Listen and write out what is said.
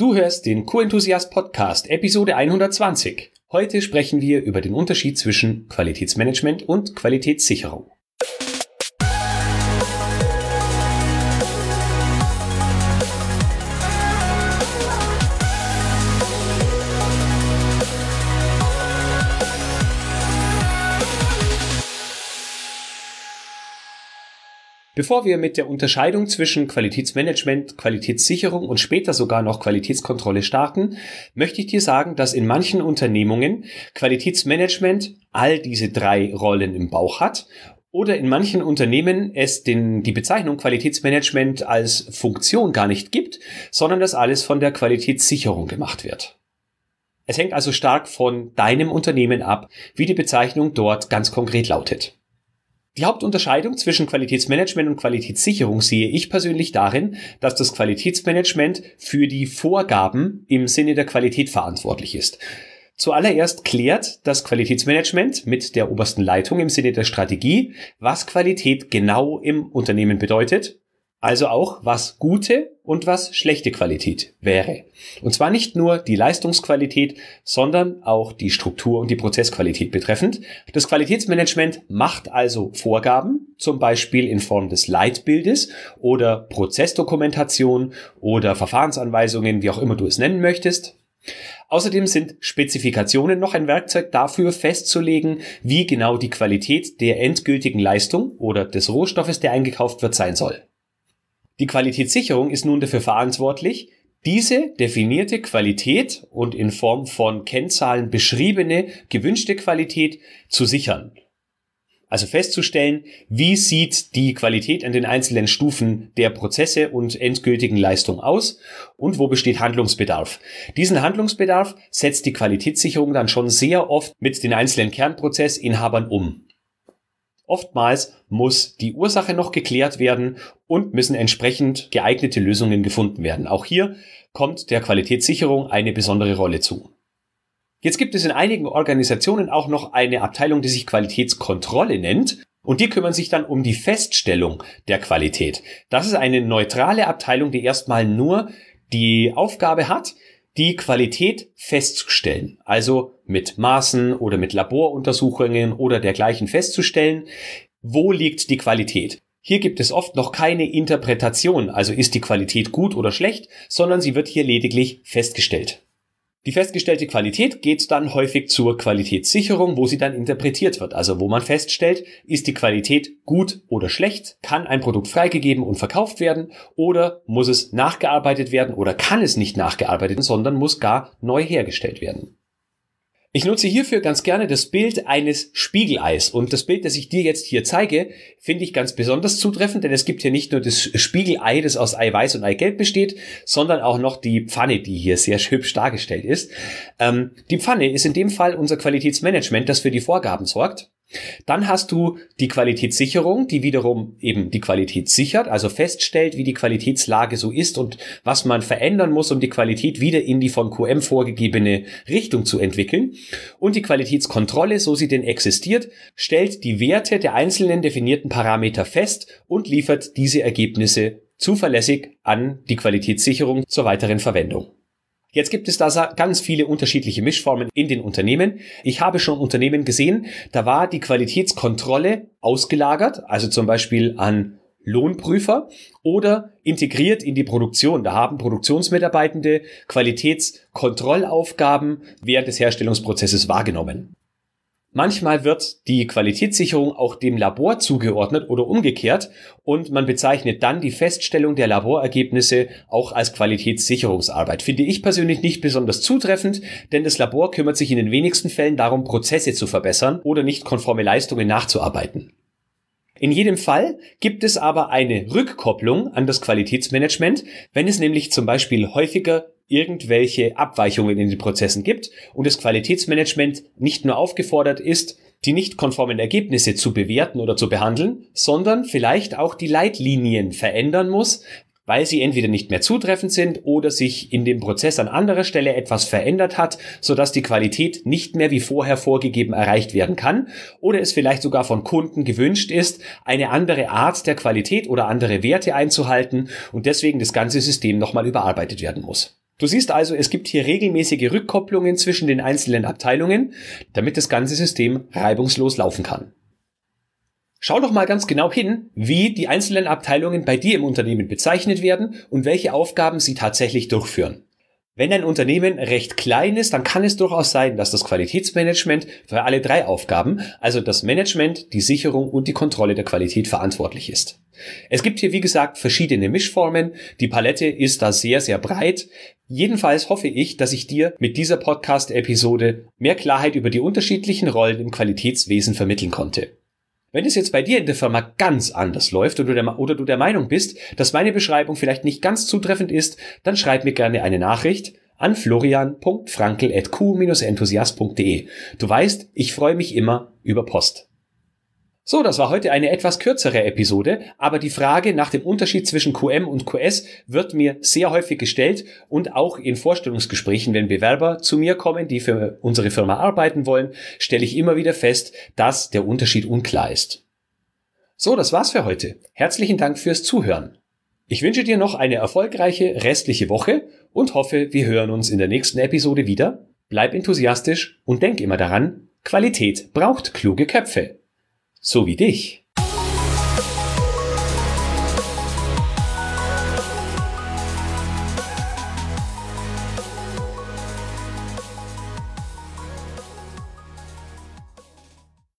Du hörst den Q-Enthusiast Podcast, Episode 120. Heute sprechen wir über den Unterschied zwischen Qualitätsmanagement und Qualitätssicherung. Bevor wir mit der Unterscheidung zwischen Qualitätsmanagement, Qualitätssicherung und später sogar noch Qualitätskontrolle starten, möchte ich dir sagen, dass in manchen Unternehmungen Qualitätsmanagement all diese drei Rollen im Bauch hat oder in manchen Unternehmen es den, die Bezeichnung Qualitätsmanagement als Funktion gar nicht gibt, sondern das alles von der Qualitätssicherung gemacht wird. Es hängt also stark von deinem Unternehmen ab, wie die Bezeichnung dort ganz konkret lautet. Die Hauptunterscheidung zwischen Qualitätsmanagement und Qualitätssicherung sehe ich persönlich darin, dass das Qualitätsmanagement für die Vorgaben im Sinne der Qualität verantwortlich ist. Zuallererst klärt das Qualitätsmanagement mit der obersten Leitung im Sinne der Strategie, was Qualität genau im Unternehmen bedeutet also auch, was gute und was schlechte Qualität wäre. Und zwar nicht nur die Leistungsqualität, sondern auch die Struktur und die Prozessqualität betreffend. Das Qualitätsmanagement macht also Vorgaben, zum Beispiel in Form des Leitbildes oder Prozessdokumentation oder Verfahrensanweisungen, wie auch immer du es nennen möchtest. Außerdem sind Spezifikationen noch ein Werkzeug dafür festzulegen, wie genau die Qualität der endgültigen Leistung oder des Rohstoffes, der eingekauft wird, sein soll. Die Qualitätssicherung ist nun dafür verantwortlich, diese definierte Qualität und in Form von Kennzahlen beschriebene gewünschte Qualität zu sichern. Also festzustellen, wie sieht die Qualität an den einzelnen Stufen der Prozesse und endgültigen Leistung aus und wo besteht Handlungsbedarf. Diesen Handlungsbedarf setzt die Qualitätssicherung dann schon sehr oft mit den einzelnen Kernprozessinhabern um. Oftmals muss die Ursache noch geklärt werden und müssen entsprechend geeignete Lösungen gefunden werden. Auch hier kommt der Qualitätssicherung eine besondere Rolle zu. Jetzt gibt es in einigen Organisationen auch noch eine Abteilung, die sich Qualitätskontrolle nennt. Und die kümmern sich dann um die Feststellung der Qualität. Das ist eine neutrale Abteilung, die erstmal nur die Aufgabe hat, die Qualität festzustellen, also mit Maßen oder mit Laboruntersuchungen oder dergleichen festzustellen, wo liegt die Qualität. Hier gibt es oft noch keine Interpretation, also ist die Qualität gut oder schlecht, sondern sie wird hier lediglich festgestellt. Die festgestellte Qualität geht dann häufig zur Qualitätssicherung, wo sie dann interpretiert wird. Also wo man feststellt, ist die Qualität gut oder schlecht, kann ein Produkt freigegeben und verkauft werden oder muss es nachgearbeitet werden oder kann es nicht nachgearbeitet werden, sondern muss gar neu hergestellt werden. Ich nutze hierfür ganz gerne das Bild eines Spiegeleis und das Bild, das ich dir jetzt hier zeige, finde ich ganz besonders zutreffend, denn es gibt hier nicht nur das Spiegelei, das aus Eiweiß und Eigelb besteht, sondern auch noch die Pfanne, die hier sehr hübsch dargestellt ist. Ähm, die Pfanne ist in dem Fall unser Qualitätsmanagement, das für die Vorgaben sorgt. Dann hast du die Qualitätssicherung, die wiederum eben die Qualität sichert, also feststellt, wie die Qualitätslage so ist und was man verändern muss, um die Qualität wieder in die von QM vorgegebene Richtung zu entwickeln. Und die Qualitätskontrolle, so sie denn existiert, stellt die Werte der einzelnen definierten Parameter fest und liefert diese Ergebnisse zuverlässig an die Qualitätssicherung zur weiteren Verwendung. Jetzt gibt es da ganz viele unterschiedliche Mischformen in den Unternehmen. Ich habe schon Unternehmen gesehen, da war die Qualitätskontrolle ausgelagert, also zum Beispiel an Lohnprüfer oder integriert in die Produktion. Da haben Produktionsmitarbeitende Qualitätskontrollaufgaben während des Herstellungsprozesses wahrgenommen. Manchmal wird die Qualitätssicherung auch dem Labor zugeordnet oder umgekehrt und man bezeichnet dann die Feststellung der Laborergebnisse auch als Qualitätssicherungsarbeit. Finde ich persönlich nicht besonders zutreffend, denn das Labor kümmert sich in den wenigsten Fällen darum, Prozesse zu verbessern oder nicht konforme Leistungen nachzuarbeiten. In jedem Fall gibt es aber eine Rückkopplung an das Qualitätsmanagement, wenn es nämlich zum Beispiel häufiger irgendwelche Abweichungen in den Prozessen gibt und das Qualitätsmanagement nicht nur aufgefordert ist, die nicht konformen Ergebnisse zu bewerten oder zu behandeln, sondern vielleicht auch die Leitlinien verändern muss, weil sie entweder nicht mehr zutreffend sind oder sich in dem Prozess an anderer Stelle etwas verändert hat, sodass die Qualität nicht mehr wie vorher vorgegeben erreicht werden kann oder es vielleicht sogar von Kunden gewünscht ist, eine andere Art der Qualität oder andere Werte einzuhalten und deswegen das ganze System nochmal überarbeitet werden muss. Du siehst also, es gibt hier regelmäßige Rückkopplungen zwischen den einzelnen Abteilungen, damit das ganze System reibungslos laufen kann. Schau doch mal ganz genau hin, wie die einzelnen Abteilungen bei dir im Unternehmen bezeichnet werden und welche Aufgaben sie tatsächlich durchführen. Wenn ein Unternehmen recht klein ist, dann kann es durchaus sein, dass das Qualitätsmanagement für alle drei Aufgaben, also das Management, die Sicherung und die Kontrolle der Qualität verantwortlich ist. Es gibt hier, wie gesagt, verschiedene Mischformen. Die Palette ist da sehr, sehr breit. Jedenfalls hoffe ich, dass ich dir mit dieser Podcast-Episode mehr Klarheit über die unterschiedlichen Rollen im Qualitätswesen vermitteln konnte. Wenn es jetzt bei dir in der Firma ganz anders läuft oder, der, oder du der Meinung bist, dass meine Beschreibung vielleicht nicht ganz zutreffend ist, dann schreib mir gerne eine Nachricht an florian.frankel.q-enthusiast.de. Du weißt, ich freue mich immer über Post. So, das war heute eine etwas kürzere Episode, aber die Frage nach dem Unterschied zwischen QM und QS wird mir sehr häufig gestellt und auch in Vorstellungsgesprächen, wenn Bewerber zu mir kommen, die für unsere Firma arbeiten wollen, stelle ich immer wieder fest, dass der Unterschied unklar ist. So, das war's für heute. Herzlichen Dank fürs Zuhören. Ich wünsche dir noch eine erfolgreiche restliche Woche und hoffe, wir hören uns in der nächsten Episode wieder. Bleib enthusiastisch und denk immer daran, Qualität braucht kluge Köpfe. So wie dich.